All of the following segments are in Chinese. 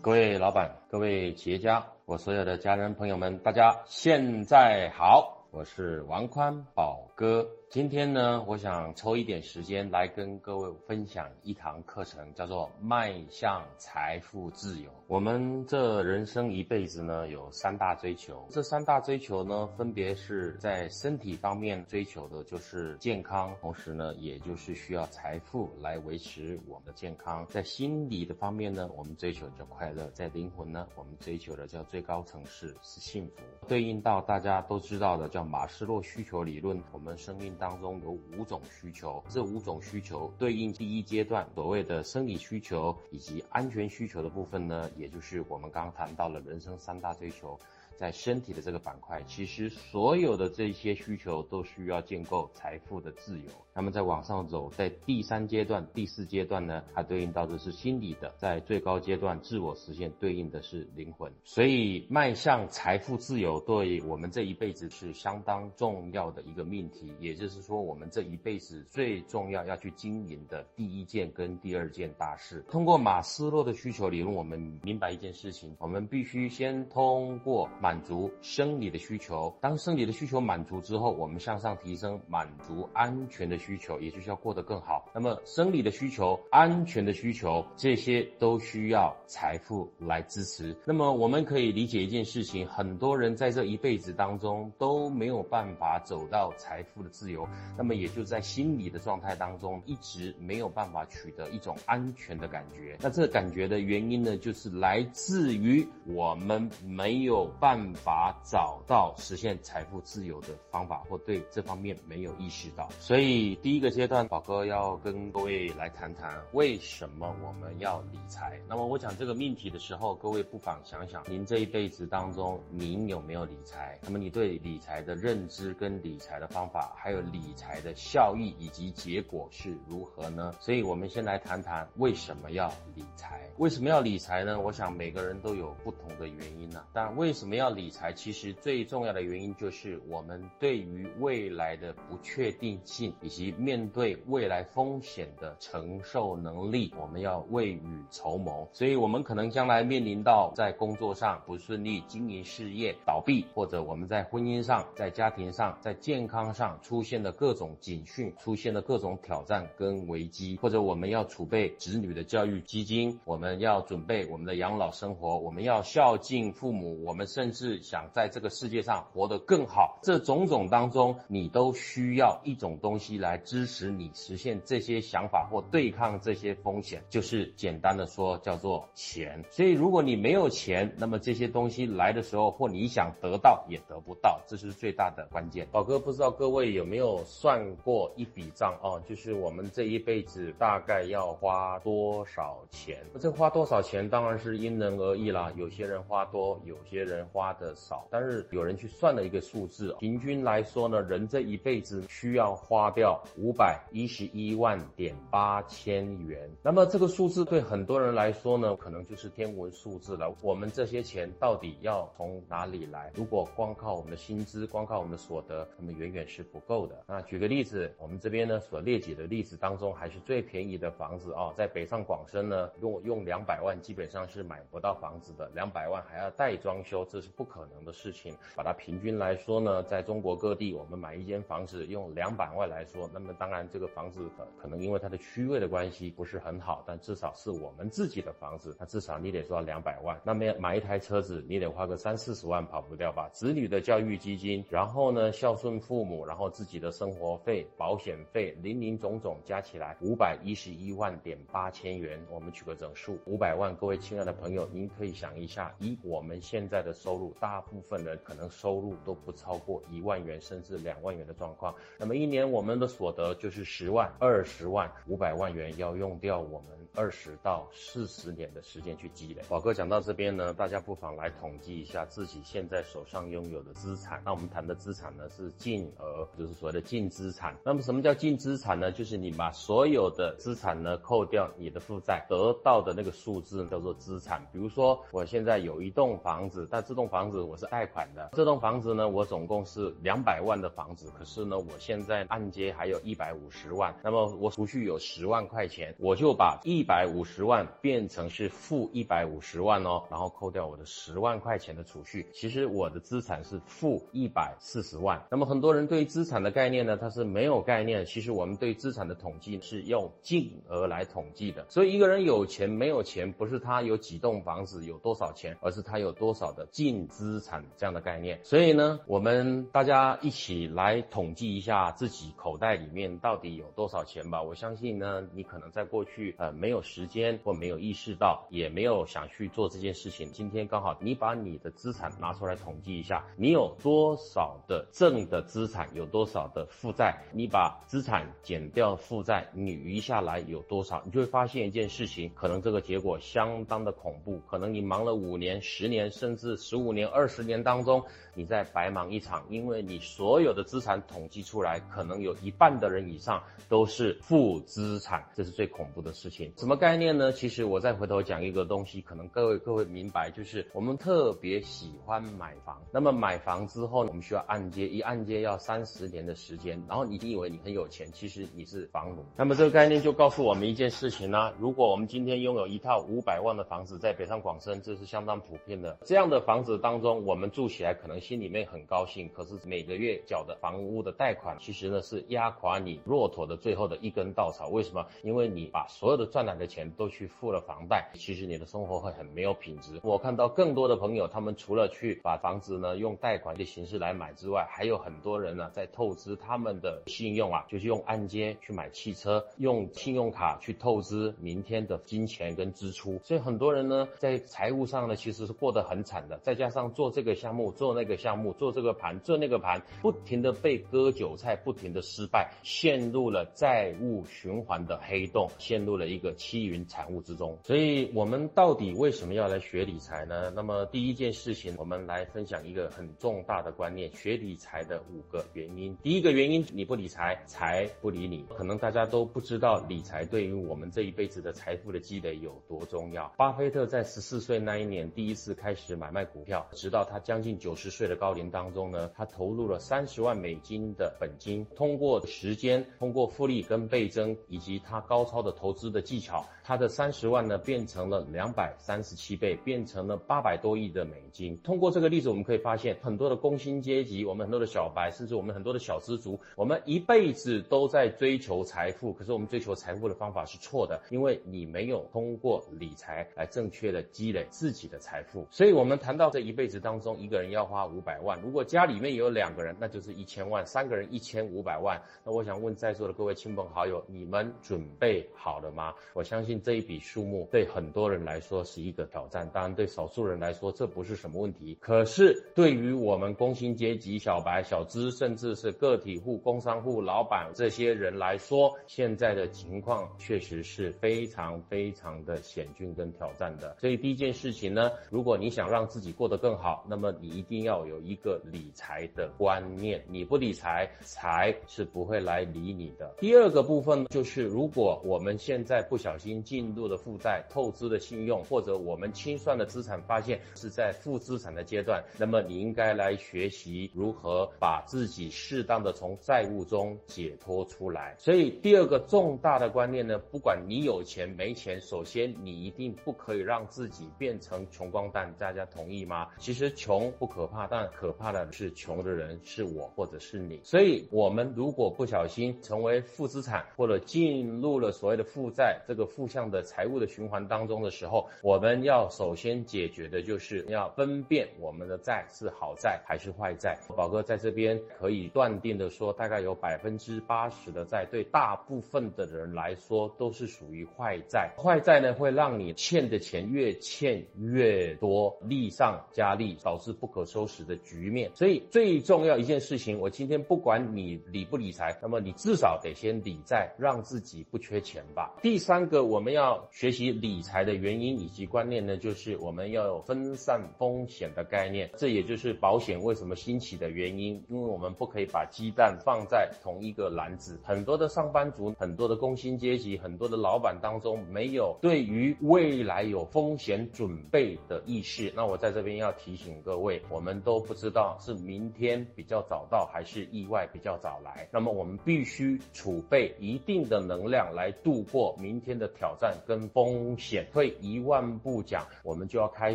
各位老板，各位企业家，我所有的家人朋友们，大家现在好，我是王宽宝哥。今天呢，我想抽一点时间来跟各位分享一堂课程，叫做《迈向财富自由》。我们这人生一辈子呢，有三大追求。这三大追求呢，分别是在身体方面追求的就是健康，同时呢，也就是需要财富来维持我们的健康。在心理的方面呢，我们追求叫快乐；在灵魂呢，我们追求的叫最高层次是幸福。对应到大家都知道的叫马斯洛需求理论，我们生命。当中有五种需求，这五种需求对应第一阶段所谓的生理需求以及安全需求的部分呢，也就是我们刚刚谈到了人生三大追求。在身体的这个板块，其实所有的这些需求都需要建构财富的自由。那么在往上走，在第三阶段、第四阶段呢，它对应到的是心理的；在最高阶段，自我实现对应的是灵魂。所以，迈向财富自由，对我们这一辈子是相当重要的一个命题。也就是说，我们这一辈子最重要要去经营的第一件跟第二件大事。通过马斯洛的需求理论，我们明白一件事情：我们必须先通过。满足生理的需求，当生理的需求满足之后，我们向上提升，满足安全的需需求，也就是要过得更好。那么生理的需求、安全的需求，这些都需要财富来支持。那么我们可以理解一件事情：很多人在这一辈子当中都没有办法走到财富的自由，那么也就在心理的状态当中一直没有办法取得一种安全的感觉。那这感觉的原因呢，就是来自于我们没有。办法找到实现财富自由的方法，或对这方面没有意识到，所以第一个阶段，宝哥要跟各位来谈谈为什么我们要理财。那么我讲这个命题的时候，各位不妨想想，您这一辈子当中，您有没有理财？那么你对理财的认知跟理财的方法，还有理财的效益以及结果是如何呢？所以我们先来谈谈为什么要理财？为什么要理财呢？我想每个人都有不同的原因呢。但为什么要？理财其实最重要的原因就是我们对于未来的不确定性以及面对未来风险的承受能力，我们要未雨绸缪。所以，我们可能将来面临到在工作上不顺利、经营事业倒闭，或者我们在婚姻上、在家庭上、在健康上出现的各种警讯，出现的各种挑战跟危机，或者我们要储备子女的教育基金，我们要准备我们的养老生活，我们要孝敬父母，我们甚至。想在这个世界上活得更好，这种种当中，你都需要一种东西来来支持你实现这些想法或对抗这些风险，就是简单的说叫做钱。所以如果你没有钱，那么这些东西来的时候，或你想得到也得不到，这是最大的关键。宝哥不知道各位有没有算过一笔账哦，就是我们这一辈子大概要花多少钱？这花多少钱当然是因人而异啦，有些人花多，有些人。花的少，但是有人去算了一个数字，平均来说呢，人这一辈子需要花掉五百一十一万点八千元。那么这个数字对很多人来说呢，可能就是天文数字了。我们这些钱到底要从哪里来？如果光靠我们的薪资，光靠我们的所得，那么远远是不够的。那举个例子，我们这边呢所列举的例子当中，还是最便宜的房子啊，在北上广深呢，用用两百万基本上是买不到房子的，两百万还要带装修，这是。不可能的事情，把它平均来说呢，在中国各地，我们买一间房子用两百万来说，那么当然这个房子可可能因为它的区位的关系不是很好，但至少是我们自己的房子，那至少你得说两百万。那么买一台车子，你得花个三四十万跑不掉吧？子女的教育基金，然后呢孝顺父母，然后自己的生活费、保险费，零零总总加起来五百一十一万点八千元。我们取个整数，五百万。各位亲爱的朋友，您可以想一下，以我们现在的收入。大部分人可能收入都不超过一万元，甚至两万元的状况。那么一年我们的所得就是十万、二十万、五百万元，要用掉我们二十到四十年的时间去积累。宝哥讲到这边呢，大家不妨来统计一下自己现在手上拥有的资产。那我们谈的资产呢是净额，就是所谓的净资产。那么什么叫净资产呢？就是你把所有的资产呢扣掉你的负债，得到的那个数字叫做资产。比如说我现在有一栋房子，但这栋房子我是贷款的，这栋房子呢，我总共是两百万的房子，可是呢，我现在按揭还有一百五十万，那么我储蓄有十万块钱，我就把一百五十万变成是负一百五十万哦，然后扣掉我的十万块钱的储蓄，其实我的资产是负一百四十万。那么很多人对资产的概念呢，他是没有概念。其实我们对资产的统计是用净额来统计的，所以一个人有钱没有钱，不是他有几栋房子有多少钱，而是他有多少的净资产这样的概念。所以呢，我们大家一起来统计一下自己口袋里面到底有多少钱吧。我相信呢，你可能在过去呃没有时间或没有意识到，也没有想去做这件事情。今天刚好你把你的资产拿出来统计一下，你有多少的正的资产，有多少的负债，你把资产减掉负债，你余下来有多少，你就会发现一件事情，可能这个结果相当的恐怖，可能你忙了五年、十年，甚至十五年、二十年当中。你在白忙一场，因为你所有的资产统计出来，可能有一半的人以上都是负资产，这是最恐怖的事情。什么概念呢？其实我再回头讲一个东西，可能各位各位明白，就是我们特别喜欢买房。那么买房之后呢，我们需要按揭，一按揭要三十年的时间。然后你以为你很有钱，其实你是房奴。那么这个概念就告诉我们一件事情呢：如果我们今天拥有一套五百万的房子，在北上广深，这是相当普遍的。这样的房子当中，我们住起来可能。心里面很高兴，可是每个月缴的房屋的贷款，其实呢是压垮你骆驼的最后的一根稻草。为什么？因为你把所有的赚来的钱都去付了房贷，其实你的生活会很没有品质。我看到更多的朋友，他们除了去把房子呢用贷款的形式来买之外，还有很多人呢在透支他们的信用啊，就是用按揭去买汽车，用信用卡去透支明天的金钱跟支出。所以很多人呢在财务上呢其实是过得很惨的。再加上做这个项目，做那个。项目做这个盘做那个盘，不停的被割韭菜，不停的失败，陷入了债务循环的黑洞，陷入了一个七云惨雾之中。所以，我们到底为什么要来学理财呢？那么，第一件事情，我们来分享一个很重大的观念：学理财的五个原因。第一个原因，你不理财，财不理你。可能大家都不知道，理财对于我们这一辈子的财富的积累有多重要。巴菲特在十四岁那一年，第一次开始买卖股票，直到他将近九十岁。的高龄当中呢，他投入了三十万美金的本金，通过时间，通过复利跟倍增，以及他高超的投资的技巧，他的三十万呢变成了两百三十七倍，变成了八百多亿的美金。通过这个例子，我们可以发现很多的工薪阶级，我们很多的小白，甚至我们很多的小资族，我们一辈子都在追求财富，可是我们追求财富的方法是错的，因为你没有通过理财来正确的积累自己的财富。所以，我们谈到这一辈子当中，一个人要花五。五百万，如果家里面有两个人，那就是一千万；三个人一千五百万。那我想问在座的各位亲朋好友，你们准备好了吗？我相信这一笔数目对很多人来说是一个挑战，当然对少数人来说这不是什么问题。可是对于我们工薪阶级、小白、小资，甚至是个体户、工商户、老板这些人来说，现在的情况确实是非常非常的险峻跟挑战的。所以第一件事情呢，如果你想让自己过得更好，那么你一定要。有一个理财的观念，你不理财，财是不会来理你的。第二个部分就是，如果我们现在不小心进入了负债、透支的信用，或者我们清算的资产发现是在负资产的阶段，那么你应该来学习如何把自己适当的从债务中解脱出来。所以第二个重大的观念呢，不管你有钱没钱，首先你一定不可以让自己变成穷光蛋。大家同意吗？其实穷不可怕，但可怕的是，穷的人是我或者是你，所以我们如果不小心成为负资产，或者进入了所谓的负债这个负向的财务的循环当中的时候，我们要首先解决的就是要分辨我们的债是好债还是坏债。宝哥在这边可以断定的说，大概有百分之八十的债对大部分的人来说都是属于坏债。坏债呢会让你欠的钱越欠越多，利上加利，导致不可收拾。的局面，所以最重要一件事情，我今天不管你理不理财，那么你至少得先理债，让自己不缺钱吧。第三个我们要学习理财的原因以及观念呢，就是我们要有分散风险的概念，这也就是保险为什么兴起的原因，因为我们不可以把鸡蛋放在同一个篮子。很多的上班族，很多的工薪阶级，很多的老板当中，没有对于未来有风险准备的意识。那我在这边要提醒各位，我们都不知道是明天比较早到，还是意外比较早来。那么我们必须储备一定的能量来度过明天的挑战跟风险。退一万步讲，我们就要开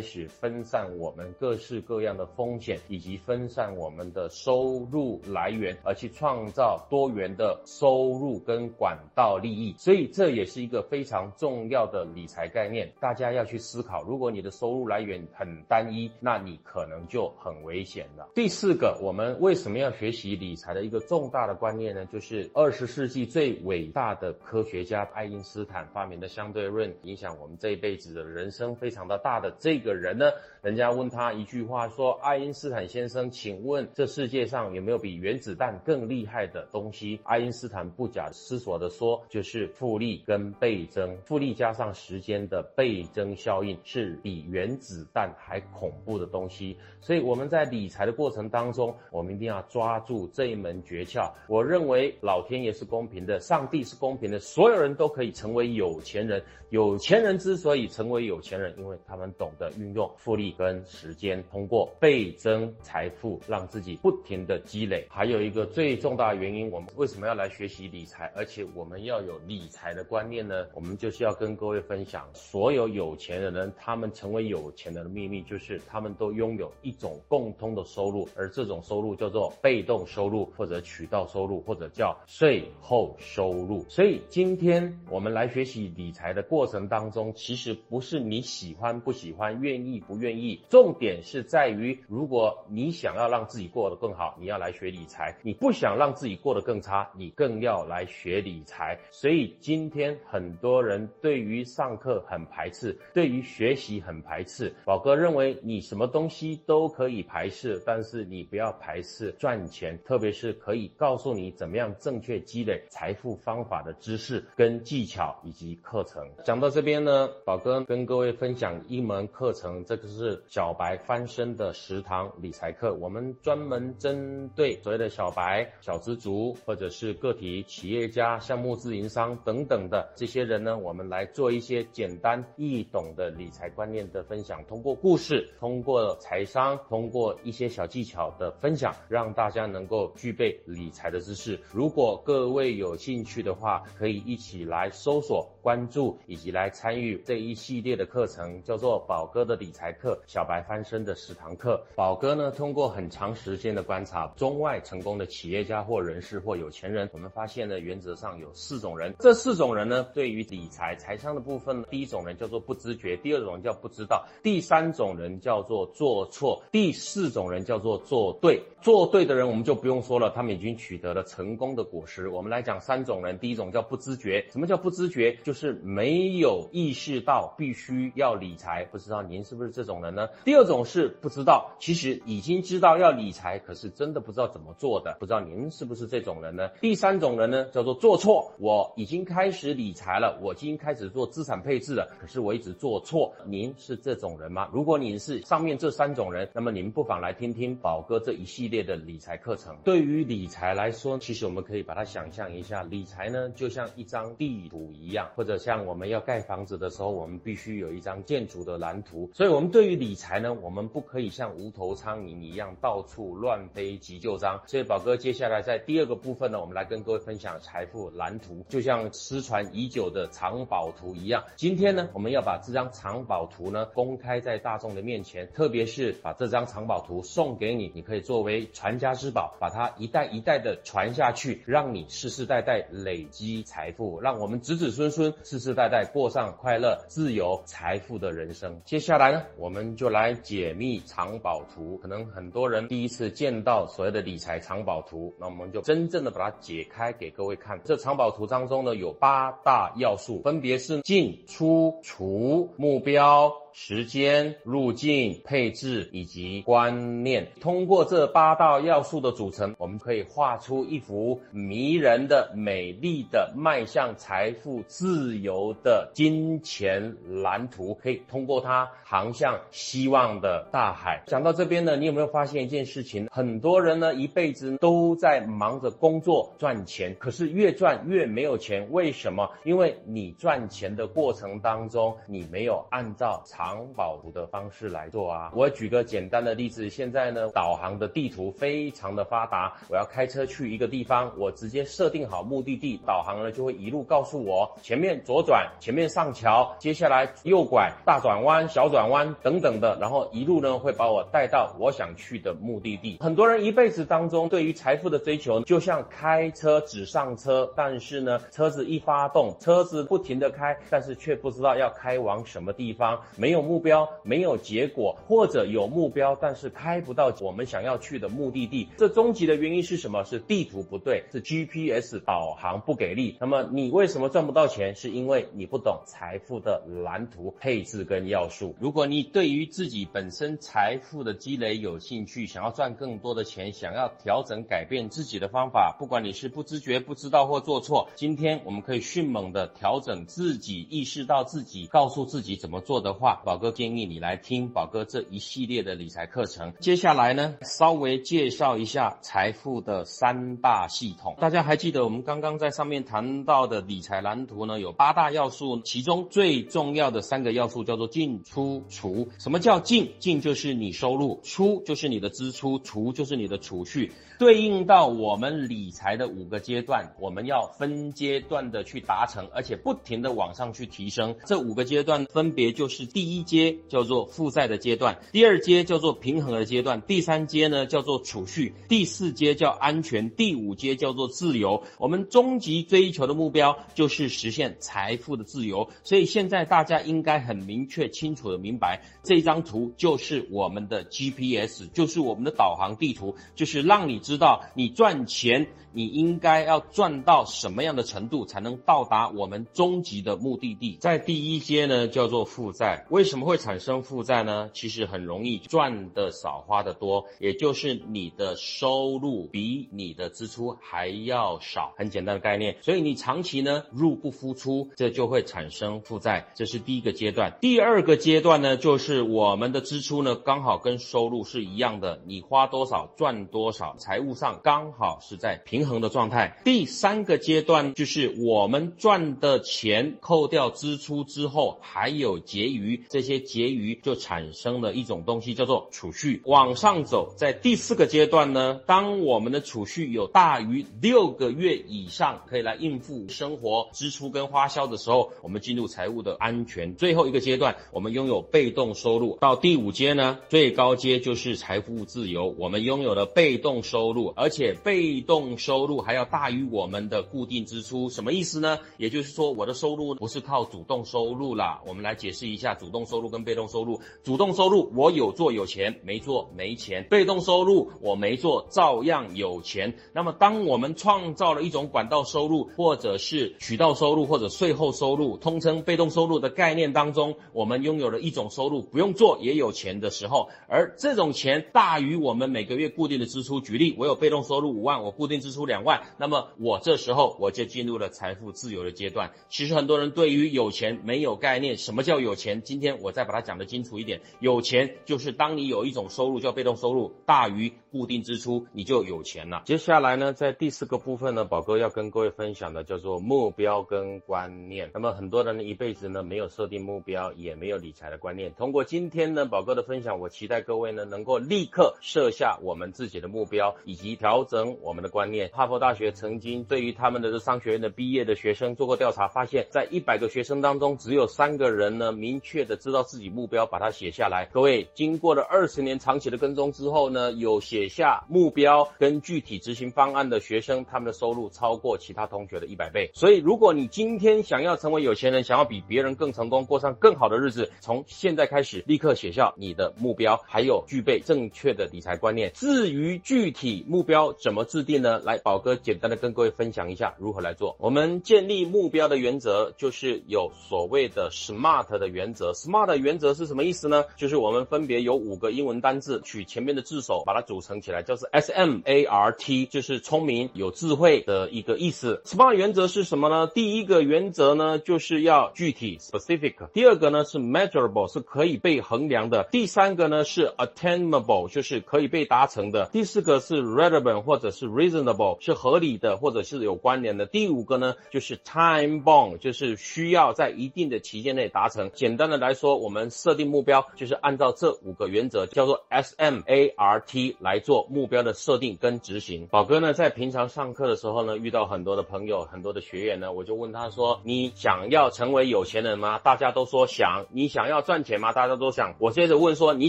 始分散我们各式各样的风险，以及分散我们的收入来源，而去创造多元的收入跟管道利益。所以这也是一个非常重要的理财概念，大家要去思考。如果你的收入来源很单一，那你可能就很危险了。第四个，我们为什么要学习理财的一个重大的观念呢？就是二十世纪最伟大的科学家爱因斯坦发明的相对论，影响我们这一辈子的人生非常的大的这个人呢，人家问他一句话说：“爱因斯坦先生，请问这世界上有没有比原子弹更厉害的东西？”爱因斯坦不假思索的说：“就是复利跟倍增，复利加上时间的倍增效应是比原子弹还恐怖的东西。”所以我们在理财的过程当中，我们一定要抓住这一门诀窍。我认为老天爷是公平的，上帝是公平的，所有人都可以成为有钱人。有钱人之所以成为有钱人，因为他们懂得运用复利跟时间，通过倍增财富，让自己不停的积累。还有一个最重大的原因，我们为什么要来学习理财，而且我们要有理财的观念呢？我们就是要跟各位分享，所有有钱的人，他们成为有钱人的秘密，就是他们都拥有一种共通的收入，而这种收入叫做被动收入，或者渠道收入，或者叫税后收入。所以今天我们来学习理财的过。程当中，其实不是你喜欢不喜欢、愿意不愿意，重点是在于，如果你想要让自己过得更好，你要来学理财；你不想让自己过得更差，你更要来学理财。所以今天很多人对于上课很排斥，对于学习很排斥。宝哥认为你什么东西都可以排斥，但是你不要排斥赚钱，特别是可以告诉你怎么样正确积累财富方法的知识跟技巧以及课程。讲到这边呢，宝哥跟各位分享一门课程，这个是小白翻身的十堂理财课。我们专门针对所谓的小白、小资族，或者是个体企业家、项目自营商等等的这些人呢，我们来做一些简单易懂的理财观念的分享。通过故事，通过财商，通过一些小技巧的分享，让大家能够具备理财的知识。如果各位有兴趣的话，可以一起来搜索、关注以及。来参与这一系列的课程，叫做宝哥的理财课，小白翻身的十堂课。宝哥呢，通过很长时间的观察，中外成功的企业家或人士或有钱人，我们发现呢，原则上有四种人。这四种人呢，对于理财财商的部分，第一种人叫做不知觉，第二种人叫不知道，第三种人叫做做错，第四种人叫做做对。做对的人我们就不用说了，他们已经取得了成功的果实。我们来讲三种人，第一种叫不知觉。什么叫不知觉？就是没。有意识到必须要理财，不知道您是不是这种人呢？第二种是不知道，其实已经知道要理财，可是真的不知道怎么做的，不知道您是不是这种人呢？第三种人呢，叫做做错，我已经开始理财了，我已经开始做资产配置了，可是我一直做错，您是这种人吗？如果您是上面这三种人，那么您不妨来听听宝哥这一系列的理财课程。对于理财来说，其实我们可以把它想象一下，理财呢就像一张地图一样，或者像我们要。盖房子的时候，我们必须有一张建筑的蓝图。所以，我们对于理财呢，我们不可以像无头苍蝇一样到处乱飞急救章。所以，宝哥接下来在第二个部分呢，我们来跟各位分享财富蓝图，就像失传已久的藏宝图一样。今天呢，我们要把这张藏宝图呢公开在大众的面前，特别是把这张藏藏宝图送给你，你可以作为传家之宝，把它一代一代的传下去，让你世世代代累积财富，让我们子子孙孙世世代代。过上快乐、自由、财富的人生。接下来呢，我们就来解密藏宝图。可能很多人第一次见到所谓的理财藏宝图，那我们就真正的把它解开给各位看。这藏宝图当中呢，有八大要素，分别是进、出、除、目标。时间、路径、配置以及观念，通过这八道要素的组成，我们可以画出一幅迷人的、美丽的迈向财富自由的金钱蓝图。可以通过它航向希望的大海。讲到这边呢，你有没有发现一件事情？很多人呢一辈子都在忙着工作赚钱，可是越赚越没有钱。为什么？因为你赚钱的过程当中，你没有按照长。航宝图的方式来做啊。我举个简单的例子，现在呢，导航的地图非常的发达，我要开车去一个地方，我直接设定好目的地，导航呢就会一路告诉我前面左转，前面上桥，接下来右拐，大转弯、小转弯等等的，然后一路呢会把我带到我想去的目的地。很多人一辈子当中对于财富的追求，就像开车只上车，但是呢，车子一发动，车子不停的开，但是却不知道要开往什么地方，没有目标，没有结果，或者有目标，但是开不到我们想要去的目的地。这终极的原因是什么？是地图不对，是 GPS 导航不给力。那么你为什么赚不到钱？是因为你不懂财富的蓝图配置跟要素。如果你对于自己本身财富的积累有兴趣，想要赚更多的钱，想要调整改变自己的方法，不管你是不知觉、不知道或做错，今天我们可以迅猛的调整自己，意识到自己，告诉自己怎么做的话，宝哥建议你来听宝哥这一系列的理财课程。接下来呢，稍微介绍一下财富的三大系统。大家还记得我们刚刚在上面谈到的理财蓝图呢？有八大要素，其中最重要的三个要素叫做进出除。什么叫进？进就是你收入，出就是你的支出，除就是你的储蓄。对应到我们理财的五个阶段，我们要分阶段的去达成，而且不停的往上去提升。这五个阶段分别就是第一一阶叫做负债的阶段，第二阶叫做平衡的阶段，第三阶呢叫做储蓄，第四阶叫安全，第五阶叫做自由。我们终极追求的目标就是实现财富的自由。所以现在大家应该很明确清楚的明白，这张图就是我们的 GPS，就是我们的导航地图，就是让你。知道你赚钱，你应该要赚到什么样的程度才能到达我们终极的目的地？在第一阶呢，叫做负债。为什么会产生负债呢？其实很容易，赚的少，花的多，也就是你的收入比你的支出还要少，很简单的概念。所以你长期呢入不敷出，这就会产生负债。这是第一个阶段。第二个阶段呢，就是我们的支出呢刚好跟收入是一样的，你花多少赚多少。财务上刚好是在平平衡的状态。第三个阶段就是我们赚的钱扣掉支出之后还有结余，这些结余就产生了一种东西叫做储蓄。往上走，在第四个阶段呢，当我们的储蓄有大于六个月以上，可以来应付生活支出跟花销的时候，我们进入财务的安全。最后一个阶段，我们拥有被动收入。到第五阶呢，最高阶就是财富自由，我们拥有了被动。收入，而且被动收收入还要大于我们的固定支出，什么意思呢？也就是说，我的收入不是靠主动收入啦。我们来解释一下主动收入跟被动收入。主动收入我有做有钱，没做没钱；被动收入我没做照样有钱。那么，当我们创造了一种管道收入，或者是渠道收入，或者税后收入，通称被动收入的概念当中，我们拥有了一种收入，不用做也有钱的时候，而这种钱大于我们每个月固定的支出。举例。我有被动收入五万，我固定支出两万，那么我这时候我就进入了财富自由的阶段。其实很多人对于有钱没有概念，什么叫有钱？今天我再把它讲得清楚一点，有钱就是当你有一种收入叫被动收入大于固定支出，你就有钱了。接下来呢，在第四个部分呢，宝哥要跟各位分享的叫做目标跟观念。那么很多人呢一辈子呢没有设定目标，也没有理财的观念。通过今天呢宝哥的分享，我期待各位呢能够立刻设下我们自己的目标。以及调整我们的观念。哈佛大学曾经对于他们的这商学院的毕业的学生做过调查，发现，在一百个学生当中，只有三个人呢明确的知道自己目标，把它写下来。各位，经过了二十年长期的跟踪之后呢，有写下目标跟具体执行方案的学生，他们的收入超过其他同学的一百倍。所以，如果你今天想要成为有钱人，想要比别人更成功，过上更好的日子，从现在开始立刻写下你的目标，还有具备正确的理财观念。至于具体，目标怎么制定呢？来，宝哥简单的跟各位分享一下如何来做。我们建立目标的原则就是有所谓的 SMART 的原则。SMART 原则是什么意思呢？就是我们分别有五个英文单字，取前面的字首把它组成起来，叫做 S M A R T，就是聪明、有智慧的一个意思。SMART 原则是什么呢？第一个原则呢，就是要具体 （specific）。第二个呢是 measurable，是可以被衡量的。第三个呢是 attainable，就是可以被达成的。第四个是 relevant 或者是 reasonable 是合理的或者是有关联的。第五个呢，就是 time bound，就是需要在一定的期间内达成。简单的来说，我们设定目标就是按照这五个原则，叫做 S M A R T 来做目标的设定跟执行。宝哥呢，在平常上课的时候呢，遇到很多的朋友，很多的学员呢，我就问他说：“你想要成为有钱人吗？”大家都说想。你想要赚钱吗？大家都想。我接着问说：“你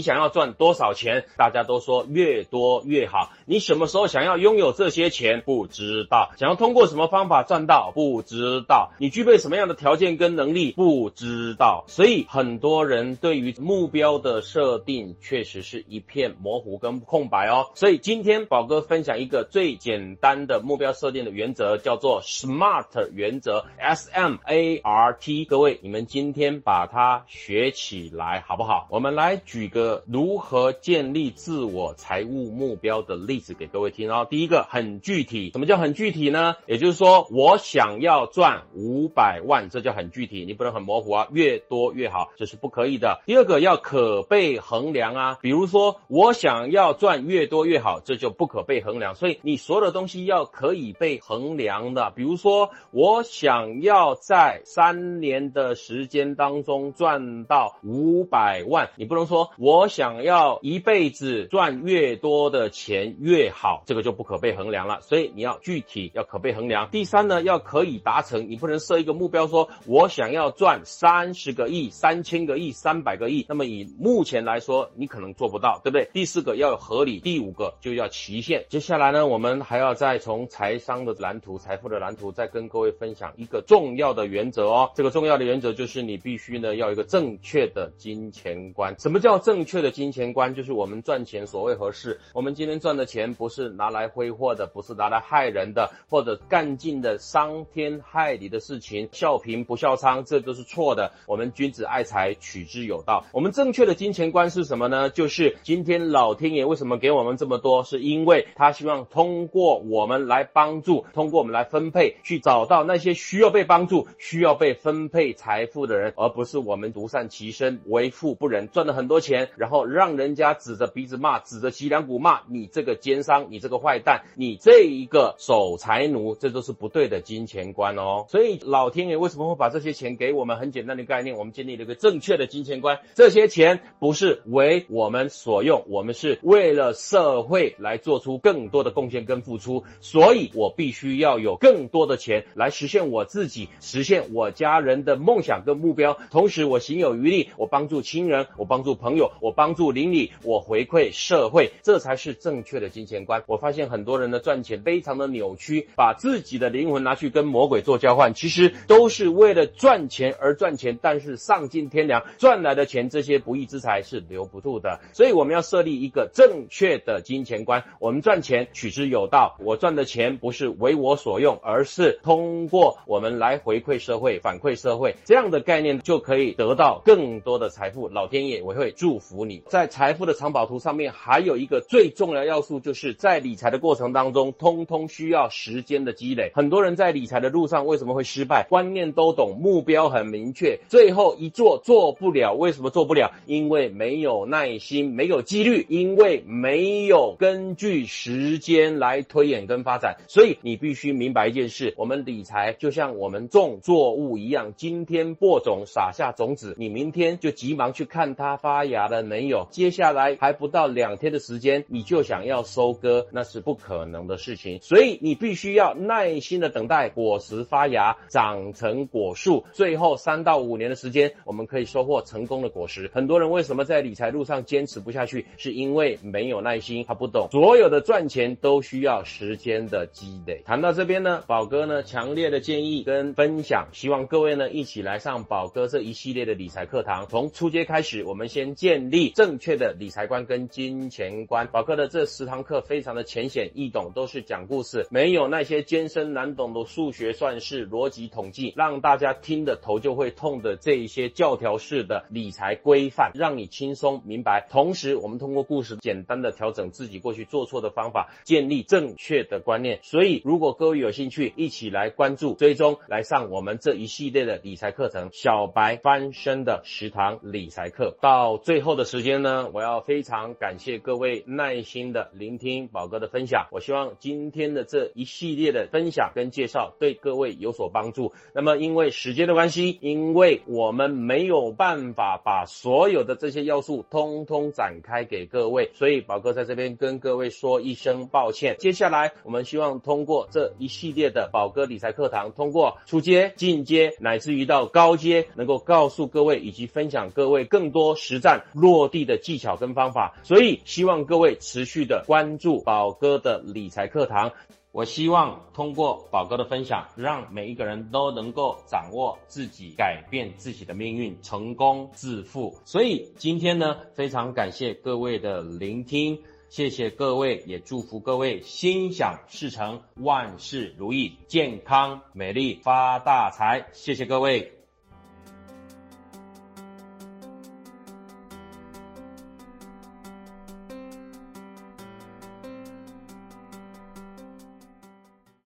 想要赚多少钱？”大家都说越多越好。你什么时候想要拥有这些钱？不知道。想要通过什么方法赚到？不知道。你具备什么样的条件跟能力？不知道。所以很多人对于目标的设定确实是一片模糊跟空白哦。所以今天宝哥分享一个最简单的目标设定的原则，叫做 SMART 原则，S M A R T。各位，你们今天把它学起来好不好？我们来举个如何建立自我财务目标的例子给各位听哦。第一个很具具体，什么叫很具体呢？也就是说，我想要赚五百万，这叫很具体，你不能很模糊啊，越多越好，这是不可以的。第二个要可被衡量啊，比如说我想要赚越多越好，这就不可被衡量。所以你所有的东西要可以被衡量的，比如说我想要在三年的时间当中赚到五百万，你不能说我想要一辈子赚越多的钱越好，这个就不可被衡量了。所以你要具体，要可被衡量。第三呢，要可以达成，你不能设一个目标说我想要赚三十个亿、三千个亿、三百个亿，那么以目前来说，你可能做不到，对不对？第四个要有合理，第五个就要期限。接下来呢，我们还要再从财商的蓝图、财富的蓝图，再跟各位分享一个重要的原则哦。这个重要的原则就是你必须呢要一个正确的金钱观。什么叫正确的金钱观？就是我们赚钱所谓何事？我们今天赚的钱不是拿来挥霍的，不是拿来害人的，或者干尽的伤天害理的事情，笑贫不笑娼，这都是错的。我们君子爱财，取之有道。我们正确的金钱观是什么呢？就是今天老天爷为什么给我们这么多？是因为他希望通过我们来帮助，通过我们来分配，去找到那些需要被帮助、需要被分配财富的人，而不是我们独善其身、为富不仁，赚了很多钱，然后让人家指着鼻子骂，指着脊梁骨骂你这个奸商，你这个坏蛋，你这一个守财奴，这都是不对的金钱观哦。所以老天爷为什么会把这些钱给我们？很简单的概念，我们建立了一个正确的金钱观，这些钱不是为我们所用，我们是为了社会来做出更多的贡献跟付出，所以我必须要有更多的钱来实现我自己、实现我家人的梦想跟目标，同时我行有余力，我帮助亲人，我帮助朋友，我帮助邻里，我回馈社会，这才是正确的金钱观。我发现很多人的赚钱非常的扭曲，把自己的灵魂拿去跟魔鬼做交换，其实都是为了赚钱而赚钱，但是丧尽天良，赚来的钱这些不义之财是留不住的，所以我们要设立一个正确的金钱观。我们赚钱取之有道，我赚的钱不是为我所用，而是通过我们来回馈社会、反馈社会，这样的概念就可以得到更多的财富。老天爷我会祝福你。在财富的藏宝图上面，还有一个最重要要素，就是在理财的过程当中，通通需要时间的积累。很多人在理财的路上为什么会失败？观念都懂，目标很明确，最后一做做不了。为什么做不了？因为没有耐心，没有纪律，因为没有根据时间来推演跟发展。所以你必须明白一件事：我们理财就像我们种作物一样，今天播种撒下种子，你明天就急忙去看它发芽了没有？接下来还不到两天的时间，你就想要收割，那是不可能的事事情。所以你必须要耐心的等待果实发芽，长成果树，最后三到五年的时间，我们可以收获成功的果实。很多人为什么在理财路上坚持不下去？是因为没有耐心，他不懂，所有的赚钱都需要时间的积累。谈到这边呢，宝哥呢强烈的建议跟分享，希望各位呢一起来上宝哥这一系列的理财课堂。从初阶开始，我们先建立正确的理财观跟金钱观。宝哥的这十堂课非常的浅显易懂，都是讲故事，没有那些艰深难懂的数学算式、逻辑统计，让大家听的头就会痛的这一些教条式的理财规范，让你轻松明白。同时，我们通过故事简单的调整自己过去做错的方法，建立正确的观念。所以，如果各位有兴趣，一起来关注、追踪，来上我们这一系列的理财课程——小白翻身的十堂理财课。到最后的时间呢，我要非常感谢各位耐心的聆听宝哥的分享。我希望今天的这一系列的分享跟介绍对各位有所帮助。那么，因为时间的关系，因为我们没有办法把所有的这些要素通通展开给各位，所以宝哥在这边跟各位说一声抱歉。接下来我们希望通过这一系列的宝哥理财课堂，通过初阶、进阶乃至于到高阶，能够告诉各位以及分享各位更多实战落地的技巧跟方法。所以希望各位持续的关注宝哥的理财课堂。我希望通过宝哥的分享，让每一个人都能够掌握自己，改变自己的命运，成功致富。所以今天呢，非常感谢各位的聆听，谢谢各位，也祝福各位心想事成，万事如意，健康美丽，发大财。谢谢各位。